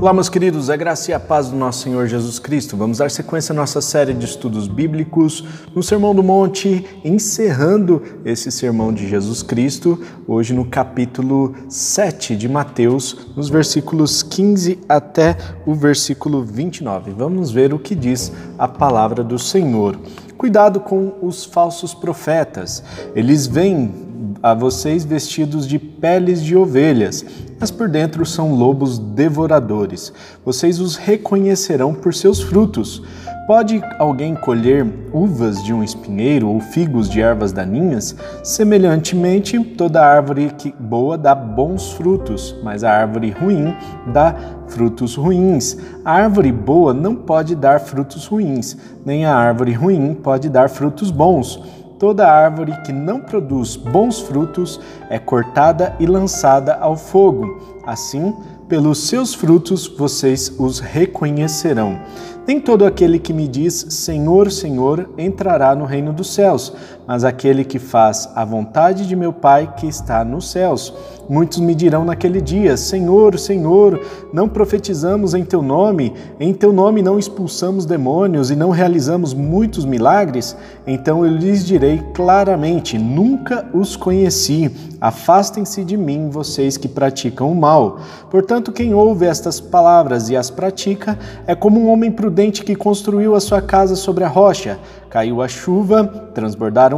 Olá, meus queridos, a graça e a paz do nosso Senhor Jesus Cristo. Vamos dar sequência à nossa série de estudos bíblicos no Sermão do Monte, encerrando esse sermão de Jesus Cristo, hoje no capítulo 7 de Mateus, nos versículos 15 até o versículo 29. Vamos ver o que diz a palavra do Senhor. Cuidado com os falsos profetas. Eles vêm a vocês vestidos de peles de ovelhas, mas por dentro são lobos devoradores. Vocês os reconhecerão por seus frutos. Pode alguém colher uvas de um espinheiro ou figos de ervas daninhas? Semelhantemente, toda árvore que boa dá bons frutos, mas a árvore ruim dá frutos ruins. A árvore boa não pode dar frutos ruins, nem a árvore ruim pode dar frutos bons. Toda árvore que não produz bons frutos é cortada e lançada ao fogo. Assim, pelos seus frutos vocês os reconhecerão. Nem todo aquele que me diz Senhor, Senhor entrará no reino dos céus, mas aquele que faz a vontade de meu Pai que está nos céus. Muitos me dirão naquele dia: Senhor, Senhor, não profetizamos em teu nome, em teu nome não expulsamos demônios e não realizamos muitos milagres? Então eu lhes direi claramente: Nunca os conheci. Afastem-se de mim, vocês que praticam o mal. Portanto, quem ouve estas palavras e as pratica é como um homem prudente que construiu a sua casa sobre a rocha. Caiu a chuva, transbordaram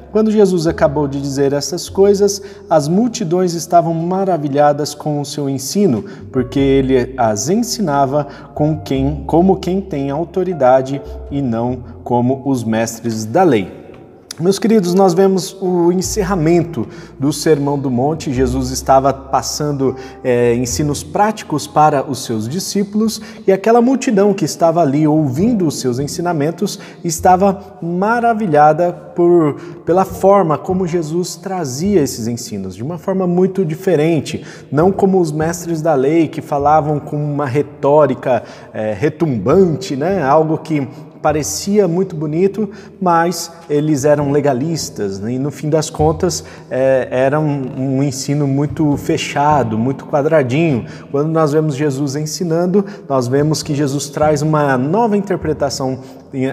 Quando Jesus acabou de dizer essas coisas, as multidões estavam maravilhadas com o seu ensino, porque ele as ensinava com quem, como quem tem autoridade e não como os mestres da lei. Meus queridos, nós vemos o encerramento do Sermão do Monte. Jesus estava passando é, ensinos práticos para os seus discípulos e aquela multidão que estava ali ouvindo os seus ensinamentos estava maravilhada por, pela forma como Jesus trazia esses ensinos, de uma forma muito diferente, não como os mestres da lei que falavam com uma retórica é, retumbante, né? algo que parecia muito bonito, mas eles eram legalistas né? e no fim das contas é, era um, um, ensino muito fechado, muito quadradinho. Quando nós vemos Jesus ensinando, nós vemos que Jesus traz uma nova interpretação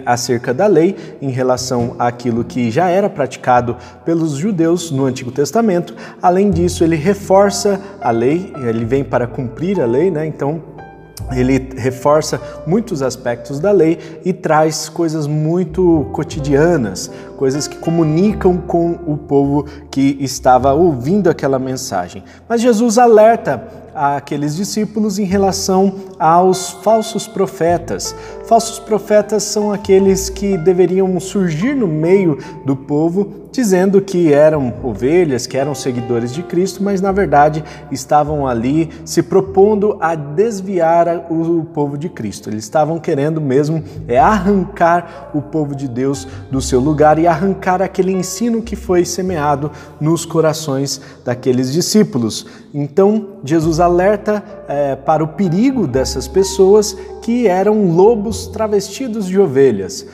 acerca da lei em relação àquilo que já era praticado pelos judeus no Antigo Testamento. Além disso, ele reforça a lei, ele vem para cumprir a lei, né? Então ele reforça muitos aspectos da lei e traz coisas muito cotidianas, coisas que comunicam com o povo que estava ouvindo aquela mensagem. Mas Jesus alerta aqueles discípulos em relação aos falsos profetas. Falsos profetas são aqueles que deveriam surgir no meio do povo dizendo que eram ovelhas, que eram seguidores de Cristo, mas na verdade estavam ali se propondo a desviar o povo de Cristo. Eles estavam querendo mesmo é arrancar o povo de Deus do seu lugar e arrancar aquele ensino que foi semeado nos corações daqueles discípulos. Então Jesus alerta é, para o perigo dessas pessoas que eram lobos travestidos de ovelhas,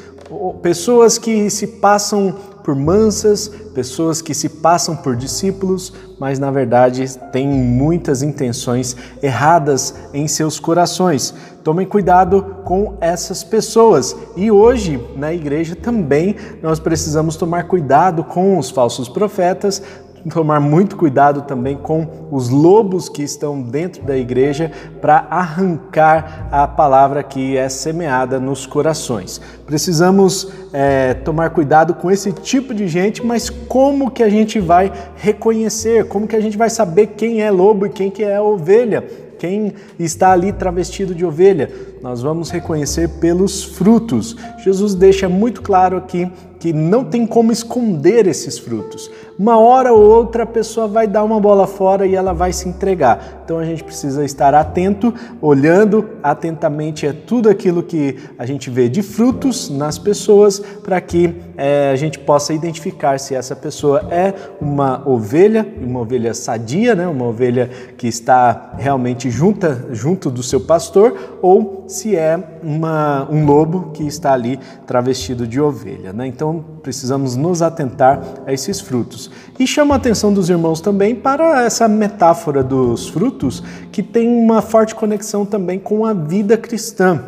pessoas que se passam por mansas, pessoas que se passam por discípulos, mas na verdade têm muitas intenções erradas em seus corações. Tomem cuidado com essas pessoas. E hoje, na igreja também, nós precisamos tomar cuidado com os falsos profetas, tomar muito cuidado também com os lobos que estão dentro da igreja para arrancar a palavra que é semeada nos corações. Precisamos é, tomar cuidado com esse tipo de gente, mas como que a gente vai reconhecer? Como que a gente vai saber quem é lobo e quem que é ovelha? Quem está ali travestido de ovelha? Nós vamos reconhecer pelos frutos. Jesus deixa muito claro aqui que não tem como esconder esses frutos. Uma hora ou outra a pessoa vai dar uma bola fora e ela vai se entregar. Então a gente precisa estar atento, olhando atentamente a tudo aquilo que a gente vê de frutos nas pessoas, para que é, a gente possa identificar se essa pessoa é uma ovelha, uma ovelha sadia, né? uma ovelha que está realmente junta, junto do seu pastor, ou se é uma, um lobo que está ali travestido de ovelha. Né? Então precisamos nos atentar a esses frutos. E chama a atenção dos irmãos também para essa metáfora dos frutos, que tem uma forte conexão também com a vida cristã.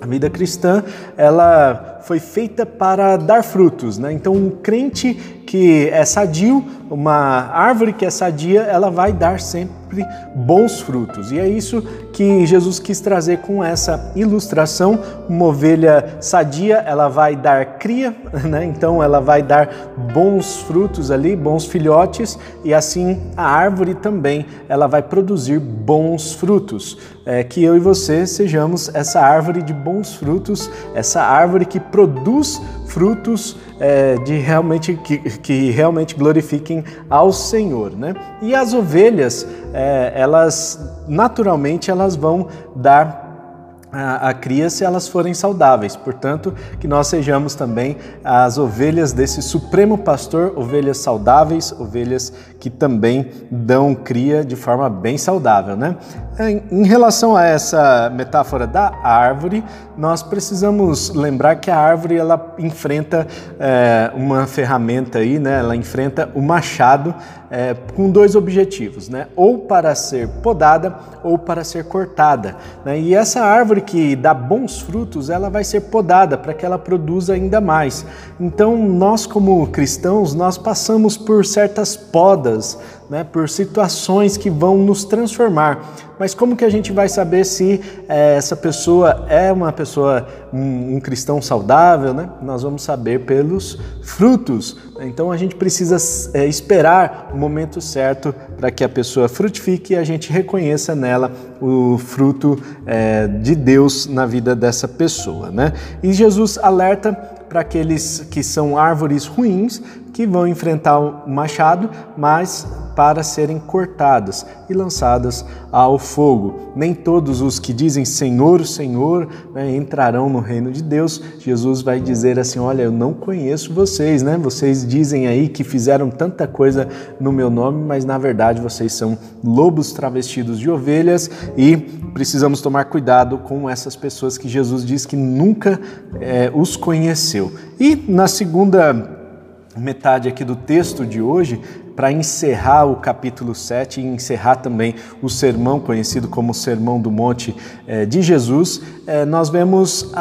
A vida cristã, ela foi feita para dar frutos, né? Então, um crente que é sadio, uma árvore que é sadia, ela vai dar sempre bons frutos. E é isso que Jesus quis trazer com essa ilustração. Uma ovelha sadia, ela vai dar cria, né? então ela vai dar bons frutos ali, bons filhotes, e assim a árvore também ela vai produzir bons frutos. É, que eu e você sejamos essa árvore de bons frutos, essa árvore que produz frutos é, de realmente que, que, realmente glorifiquem ao Senhor, né? E as ovelhas, é, elas naturalmente elas vão dar a, a cria se elas forem saudáveis. Portanto, que nós sejamos também as ovelhas desse supremo pastor, ovelhas saudáveis, ovelhas que também dão cria de forma bem saudável, né? Em relação a essa metáfora da árvore, nós precisamos lembrar que a árvore ela enfrenta é, uma ferramenta aí, né? Ela enfrenta o machado é, com dois objetivos, né? Ou para ser podada ou para ser cortada. Né? E essa árvore que dá bons frutos, ela vai ser podada para que ela produza ainda mais. Então, nós como cristãos, nós passamos por certas podas, né, por situações que vão nos transformar. Mas como que a gente vai saber se é, essa pessoa é uma pessoa, um, um, cristão saudável? Né? Nós vamos saber pelos frutos. Então a gente precisa é, esperar o momento certo para que a pessoa frutifique e a gente reconheça nela o fruto é, de Deus na vida dessa pessoa. Né? E Jesus alerta para aqueles que são árvores ruins que vão enfrentar o machado, mas para serem cortadas e lançadas ao fogo. Nem todos os que dizem Senhor, Senhor né, entrarão no reino de Deus. Jesus vai dizer assim: Olha, eu não conheço vocês, né? Vocês dizem aí que fizeram tanta coisa no meu nome, mas na verdade vocês são lobos travestidos de ovelhas e precisamos tomar cuidado com essas pessoas que Jesus diz que nunca é, os conheceu. E na segunda metade aqui do texto de hoje, para encerrar o capítulo 7 e encerrar também o sermão conhecido como Sermão do Monte eh, de Jesus, eh, nós vemos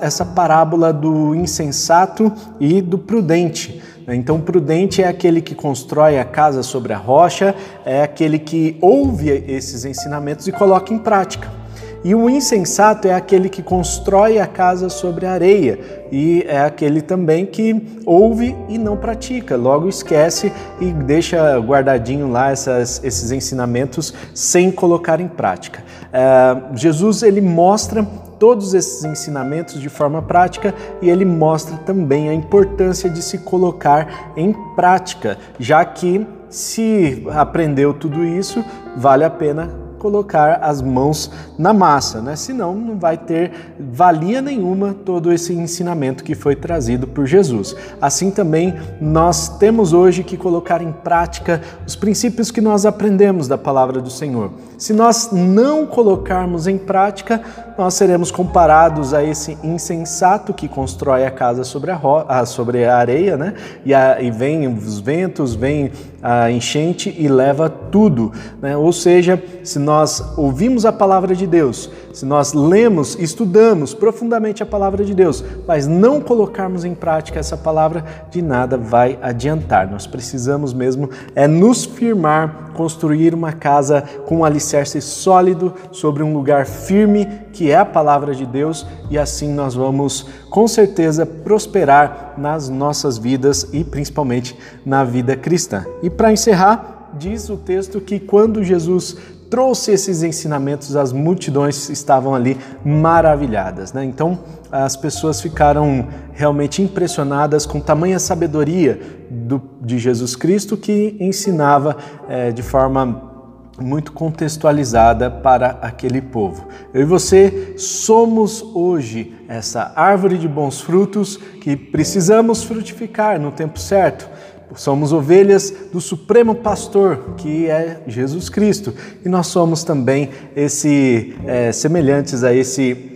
essa parábola do insensato e do prudente. Então, prudente é aquele que constrói a casa sobre a rocha, é aquele que ouve esses ensinamentos e coloca em prática. E o insensato é aquele que constrói a casa sobre a areia, e é aquele também que ouve e não pratica, logo esquece e deixa guardadinho lá essas, esses ensinamentos sem colocar em prática. É, Jesus ele mostra todos esses ensinamentos de forma prática e ele mostra também a importância de se colocar em prática, já que se aprendeu tudo isso, vale a pena colocar as mãos na massa, né? Senão não vai ter valia nenhuma todo esse ensinamento que foi trazido por Jesus. Assim também nós temos hoje que colocar em prática os princípios que nós aprendemos da palavra do Senhor. Se nós não colocarmos em prática, nós seremos comparados a esse insensato que constrói a casa sobre a, sobre a areia, né? E, a, e vem os ventos, vem a enchente e leva tudo, né? Ou seja, se nós ouvimos a palavra de Deus, se nós lemos, estudamos profundamente a palavra de Deus, mas não colocarmos em prática essa palavra, de nada vai adiantar. Nós precisamos mesmo é nos firmar, construir uma casa com um alicerce sólido sobre um lugar firme que é a palavra de Deus e assim nós vamos com certeza prosperar nas nossas vidas e principalmente na vida cristã. E para encerrar, diz o texto que quando Jesus trouxe esses ensinamentos, as multidões estavam ali maravilhadas. Né? Então as pessoas ficaram realmente impressionadas com tamanha sabedoria do, de Jesus Cristo que ensinava é, de forma muito contextualizada para aquele povo. Eu e você somos hoje essa árvore de bons frutos que precisamos frutificar no tempo certo. Somos ovelhas do Supremo Pastor, que é Jesus Cristo, e nós somos também esse é, semelhantes a esse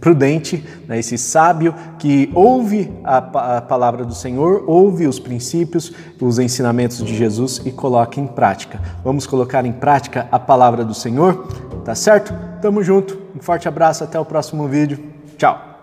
prudente, né, esse sábio que ouve a, a, palavra do Senhor, ouve os princípios, os ensinamentos de Jesus e coloca em prática. Vamos colocar em prática a palavra do Senhor? Tá certo? Tamo junto. Um forte abraço, até o próximo vídeo. Tchau.